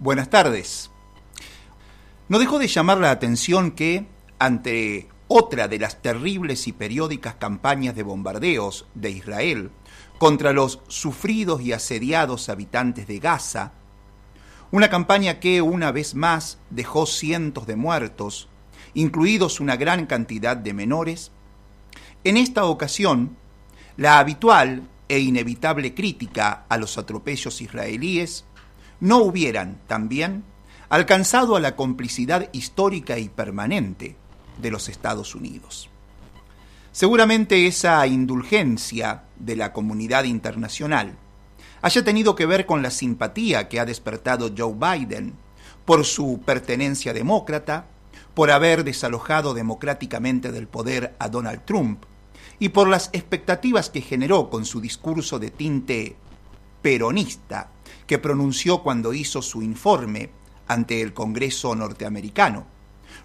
Buenas tardes. No dejó de llamar la atención que, ante otra de las terribles y periódicas campañas de bombardeos de Israel contra los sufridos y asediados habitantes de Gaza, una campaña que una vez más dejó cientos de muertos, incluidos una gran cantidad de menores, en esta ocasión, la habitual e inevitable crítica a los atropellos israelíes no hubieran también alcanzado a la complicidad histórica y permanente de los Estados Unidos. Seguramente esa indulgencia de la comunidad internacional haya tenido que ver con la simpatía que ha despertado Joe Biden por su pertenencia demócrata, por haber desalojado democráticamente del poder a Donald Trump y por las expectativas que generó con su discurso de tinte peronista que pronunció cuando hizo su informe ante el Congreso norteamericano,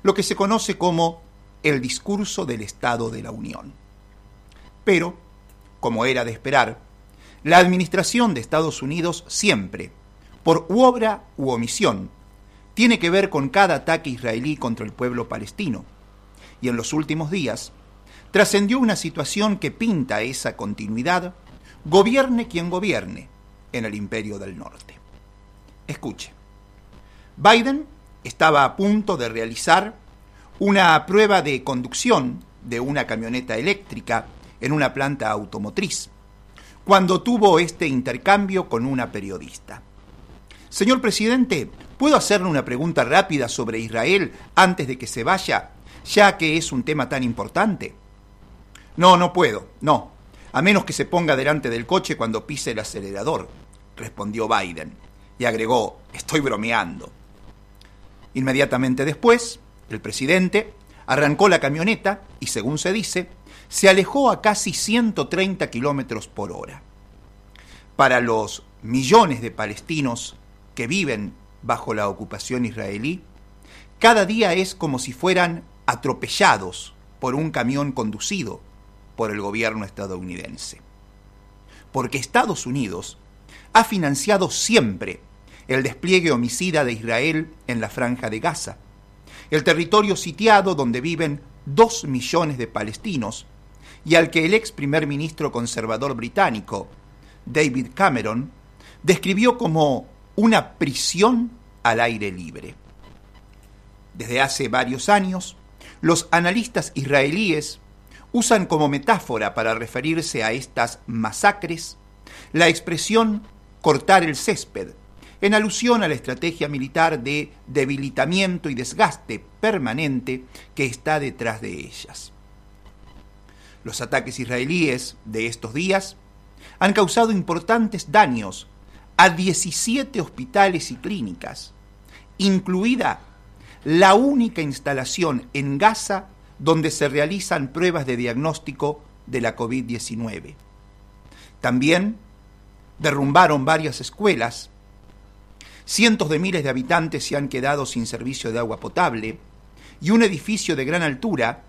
lo que se conoce como el discurso del Estado de la Unión. Pero, como era de esperar, la administración de Estados Unidos siempre, por u obra u omisión, tiene que ver con cada ataque israelí contra el pueblo palestino. Y en los últimos días, trascendió una situación que pinta esa continuidad, gobierne quien gobierne, en el imperio del norte. Escuche, Biden estaba a punto de realizar una prueba de conducción de una camioneta eléctrica en una planta automotriz, cuando tuvo este intercambio con una periodista. Señor presidente, ¿puedo hacerle una pregunta rápida sobre Israel antes de que se vaya, ya que es un tema tan importante? No, no puedo, no, a menos que se ponga delante del coche cuando pise el acelerador, respondió Biden, y agregó, estoy bromeando. Inmediatamente después, el presidente arrancó la camioneta y, según se dice, se alejó a casi 130 kilómetros por hora. Para los millones de palestinos que viven bajo la ocupación israelí, cada día es como si fueran atropellados por un camión conducido por el gobierno estadounidense. Porque Estados Unidos ha financiado siempre el despliegue homicida de Israel en la franja de Gaza, el territorio sitiado donde viven dos millones de palestinos y al que el ex primer ministro conservador británico, David Cameron, describió como una prisión al aire libre. Desde hace varios años, los analistas israelíes usan como metáfora para referirse a estas masacres la expresión cortar el césped, en alusión a la estrategia militar de debilitamiento y desgaste permanente que está detrás de ellas. Los ataques israelíes de estos días han causado importantes daños a 17 hospitales y clínicas, incluida la única instalación en Gaza donde se realizan pruebas de diagnóstico de la COVID-19. También derrumbaron varias escuelas, cientos de miles de habitantes se han quedado sin servicio de agua potable y un edificio de gran altura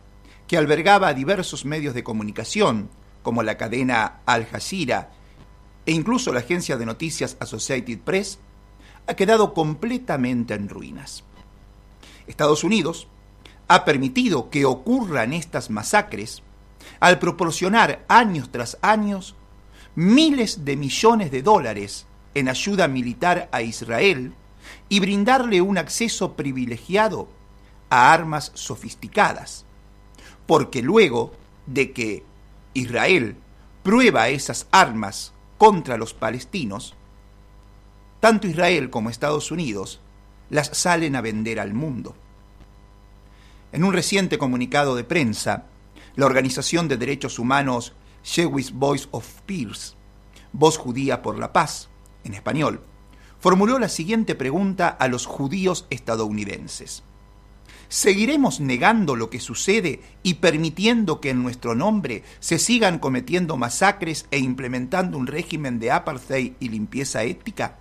que albergaba a diversos medios de comunicación, como la cadena Al Jazeera e incluso la agencia de noticias Associated Press, ha quedado completamente en ruinas. Estados Unidos ha permitido que ocurran estas masacres al proporcionar años tras años miles de millones de dólares en ayuda militar a Israel y brindarle un acceso privilegiado a armas sofisticadas. Porque luego de que Israel prueba esas armas contra los palestinos, tanto Israel como Estados Unidos las salen a vender al mundo. En un reciente comunicado de prensa, la Organización de Derechos Humanos Jewish Voice of Peace, Voz Judía por la Paz, en español, formuló la siguiente pregunta a los judíos estadounidenses. ¿Seguiremos negando lo que sucede y permitiendo que en nuestro nombre se sigan cometiendo masacres e implementando un régimen de apartheid y limpieza étnica?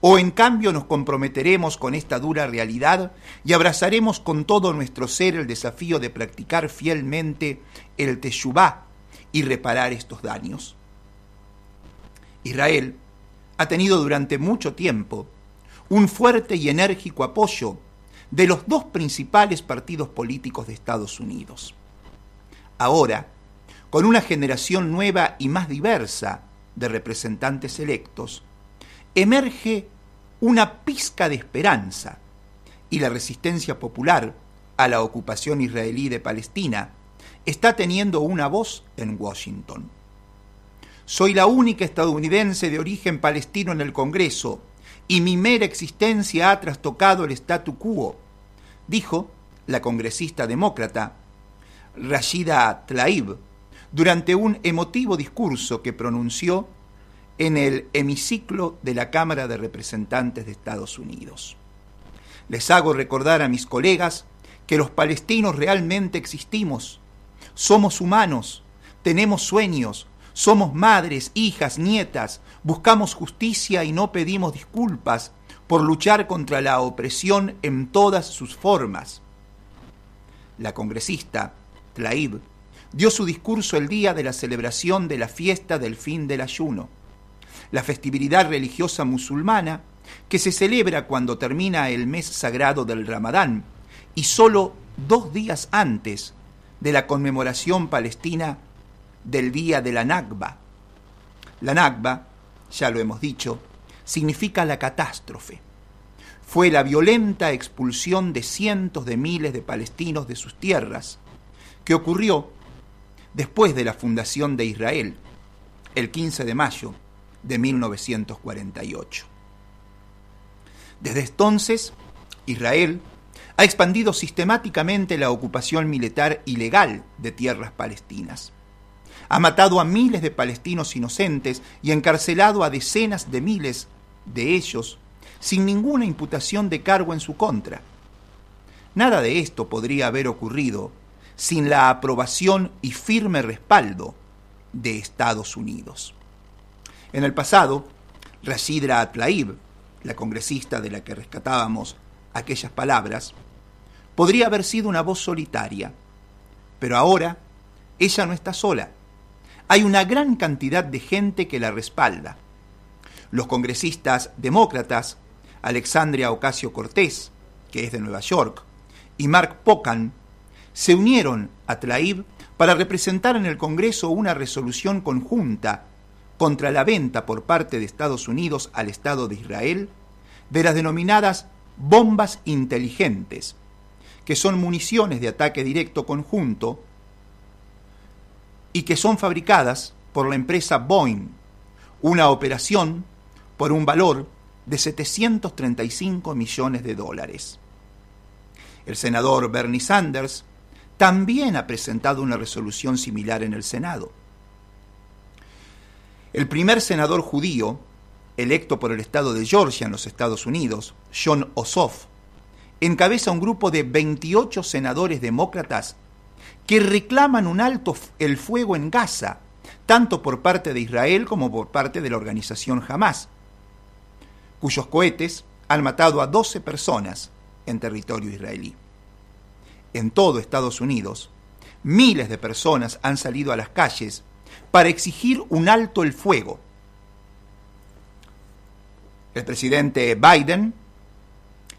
¿O en cambio nos comprometeremos con esta dura realidad y abrazaremos con todo nuestro ser el desafío de practicar fielmente el Teshuvah y reparar estos daños. Israel ha tenido durante mucho tiempo un fuerte y enérgico apoyo de los dos principales partidos políticos de Estados Unidos. Ahora, con una generación nueva y más diversa de representantes electos, emerge una pizca de esperanza y la resistencia popular a la ocupación israelí de Palestina está teniendo una voz en Washington. Soy la única estadounidense de origen palestino en el Congreso y mi mera existencia ha trastocado el statu quo, dijo la congresista demócrata Rashida Tlaib durante un emotivo discurso que pronunció en el hemiciclo de la Cámara de Representantes de Estados Unidos. Les hago recordar a mis colegas que los palestinos realmente existimos, somos humanos, tenemos sueños, somos madres, hijas, nietas, buscamos justicia y no pedimos disculpas por luchar contra la opresión en todas sus formas. La congresista Tlaib dio su discurso el día de la celebración de la fiesta del fin del ayuno, la festividad religiosa musulmana que se celebra cuando termina el mes sagrado del Ramadán y solo dos días antes de la conmemoración palestina del día de la Nakba. La Nakba, ya lo hemos dicho, significa la catástrofe. Fue la violenta expulsión de cientos de miles de palestinos de sus tierras, que ocurrió después de la fundación de Israel, el 15 de mayo de 1948. Desde entonces, Israel ha expandido sistemáticamente la ocupación militar ilegal de tierras palestinas ha matado a miles de palestinos inocentes y encarcelado a decenas de miles de ellos sin ninguna imputación de cargo en su contra. Nada de esto podría haber ocurrido sin la aprobación y firme respaldo de Estados Unidos. En el pasado, Rashidra Tlaib, la congresista de la que rescatábamos aquellas palabras, podría haber sido una voz solitaria, pero ahora ella no está sola hay una gran cantidad de gente que la respalda. Los congresistas demócratas, Alexandria Ocasio Cortés, que es de Nueva York, y Mark Pocan, se unieron a Tlaib para representar en el Congreso una resolución conjunta contra la venta por parte de Estados Unidos al Estado de Israel de las denominadas bombas inteligentes, que son municiones de ataque directo conjunto y que son fabricadas por la empresa Boeing, una operación por un valor de 735 millones de dólares. El senador Bernie Sanders también ha presentado una resolución similar en el Senado. El primer senador judío, electo por el estado de Georgia en los Estados Unidos, John Ossoff, encabeza un grupo de 28 senadores demócratas que reclaman un alto el fuego en Gaza, tanto por parte de Israel como por parte de la organización Hamas, cuyos cohetes han matado a 12 personas en territorio israelí. En todo Estados Unidos, miles de personas han salido a las calles para exigir un alto el fuego. El presidente Biden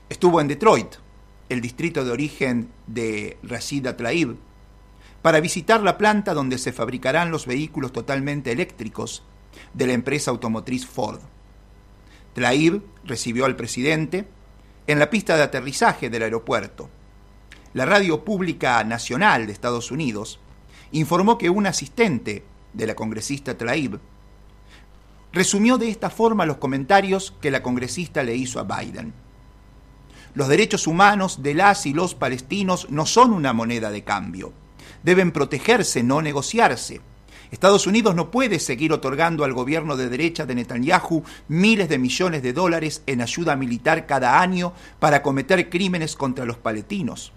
estuvo en Detroit, el distrito de origen de Rashida Tlaib, para visitar la planta donde se fabricarán los vehículos totalmente eléctricos de la empresa automotriz Ford. Tlaib recibió al presidente en la pista de aterrizaje del aeropuerto. La radio pública nacional de Estados Unidos informó que un asistente de la congresista Tlaib resumió de esta forma los comentarios que la congresista le hizo a Biden. Los derechos humanos de las y los palestinos no son una moneda de cambio deben protegerse, no negociarse. Estados Unidos no puede seguir otorgando al gobierno de derecha de Netanyahu miles de millones de dólares en ayuda militar cada año para cometer crímenes contra los palestinos.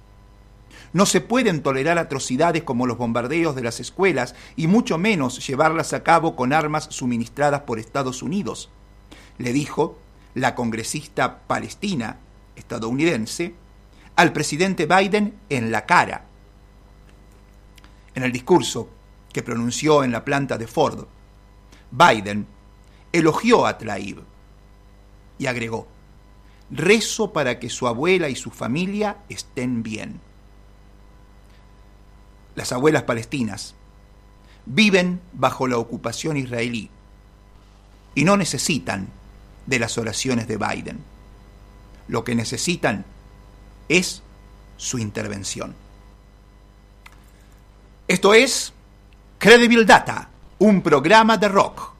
No se pueden tolerar atrocidades como los bombardeos de las escuelas y mucho menos llevarlas a cabo con armas suministradas por Estados Unidos, le dijo la congresista palestina estadounidense al presidente Biden en la cara en el discurso que pronunció en la planta de Ford, Biden elogió a Tlaib y agregó, rezo para que su abuela y su familia estén bien. Las abuelas palestinas viven bajo la ocupación israelí y no necesitan de las oraciones de Biden. Lo que necesitan es su intervención. Esto es Credible Data, un programa de rock